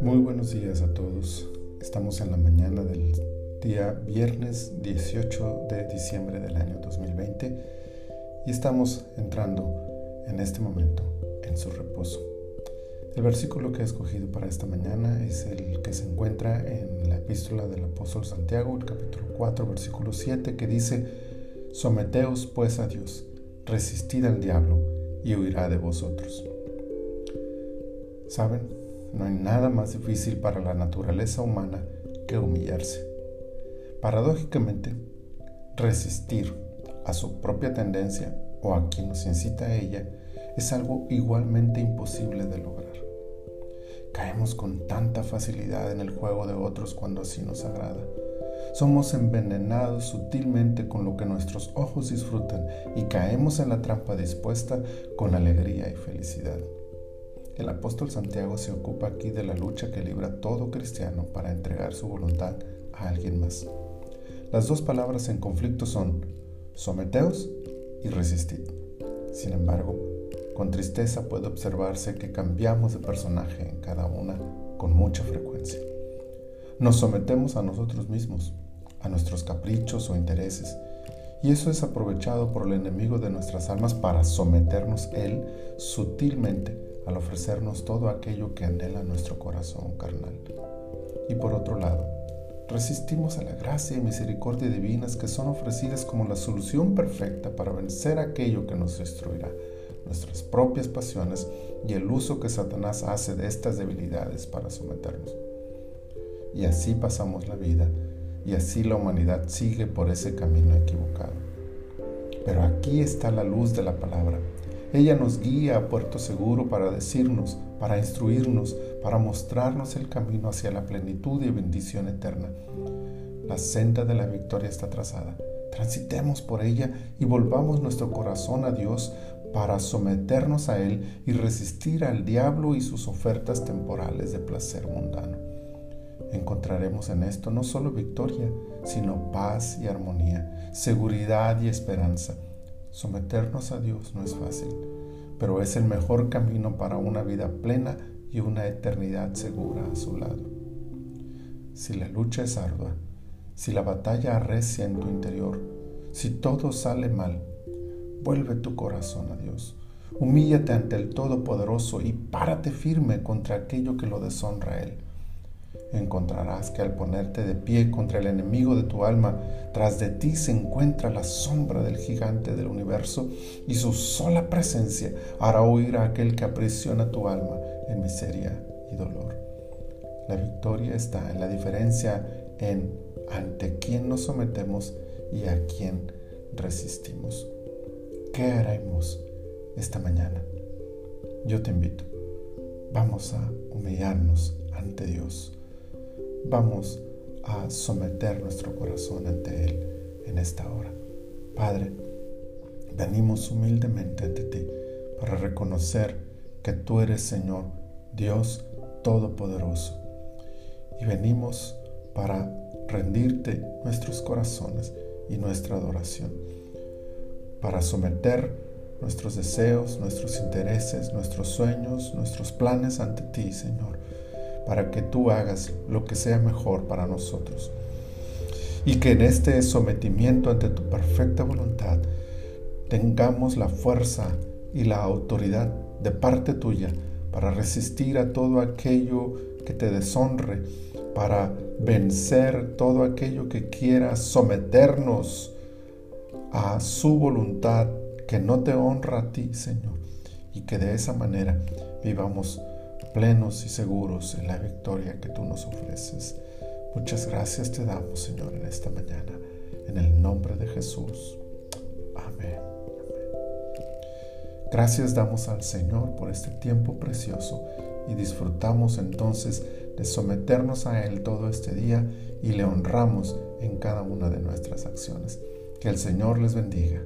Muy buenos días a todos. Estamos en la mañana del día viernes 18 de diciembre del año 2020 y estamos entrando en este momento en su reposo. El versículo que he escogido para esta mañana es el que se encuentra en la epístola del apóstol Santiago, el capítulo 4, versículo 7, que dice, Someteos pues a Dios, resistid al diablo y huirá de vosotros. ¿Saben? No hay nada más difícil para la naturaleza humana que humillarse. Paradójicamente, resistir a su propia tendencia o a quien nos incita a ella es algo igualmente imposible de lograr. Caemos con tanta facilidad en el juego de otros cuando así nos agrada. Somos envenenados sutilmente con lo que nuestros ojos disfrutan y caemos en la trampa dispuesta con alegría y felicidad. El apóstol Santiago se ocupa aquí de la lucha que libra todo cristiano para entregar su voluntad a alguien más. Las dos palabras en conflicto son someteos y resistid. Sin embargo, con tristeza puede observarse que cambiamos de personaje en cada una con mucha frecuencia. Nos sometemos a nosotros mismos, a nuestros caprichos o intereses, y eso es aprovechado por el enemigo de nuestras almas para someternos él sutilmente al ofrecernos todo aquello que anhela nuestro corazón carnal. Y por otro lado, resistimos a la gracia y misericordia divinas que son ofrecidas como la solución perfecta para vencer aquello que nos destruirá nuestras propias pasiones y el uso que Satanás hace de estas debilidades para someternos. Y así pasamos la vida y así la humanidad sigue por ese camino equivocado. Pero aquí está la luz de la palabra. Ella nos guía a puerto seguro para decirnos, para instruirnos, para mostrarnos el camino hacia la plenitud y bendición eterna. La senda de la victoria está trazada. Transitemos por ella y volvamos nuestro corazón a Dios para someternos a Él y resistir al diablo y sus ofertas temporales de placer mundano. Encontraremos en esto no solo victoria, sino paz y armonía, seguridad y esperanza. Someternos a Dios no es fácil, pero es el mejor camino para una vida plena y una eternidad segura a su lado. Si la lucha es ardua, si la batalla arrecia en tu interior, si todo sale mal, Vuelve tu corazón a Dios. Humíllate ante el Todopoderoso y párate firme contra aquello que lo deshonra a Él. Encontrarás que al ponerte de pie contra el enemigo de tu alma, tras de ti se encuentra la sombra del gigante del universo y su sola presencia hará huir a aquel que aprisiona tu alma en miseria y dolor. La victoria está en la diferencia en ante quién nos sometemos y a quién resistimos. ¿Qué haremos esta mañana? Yo te invito. Vamos a humillarnos ante Dios. Vamos a someter nuestro corazón ante Él en esta hora. Padre, venimos humildemente ante ti para reconocer que tú eres Señor, Dios Todopoderoso. Y venimos para rendirte nuestros corazones y nuestra adoración para someter nuestros deseos, nuestros intereses, nuestros sueños, nuestros planes ante ti, Señor, para que tú hagas lo que sea mejor para nosotros. Y que en este sometimiento ante tu perfecta voluntad tengamos la fuerza y la autoridad de parte tuya para resistir a todo aquello que te deshonre, para vencer todo aquello que quiera someternos a su voluntad que no te honra a ti, Señor, y que de esa manera vivamos plenos y seguros en la victoria que tú nos ofreces. Muchas gracias te damos, Señor, en esta mañana, en el nombre de Jesús. Amén. Gracias damos al Señor por este tiempo precioso y disfrutamos entonces de someternos a Él todo este día y le honramos en cada una de nuestras acciones. Que el Señor les bendiga.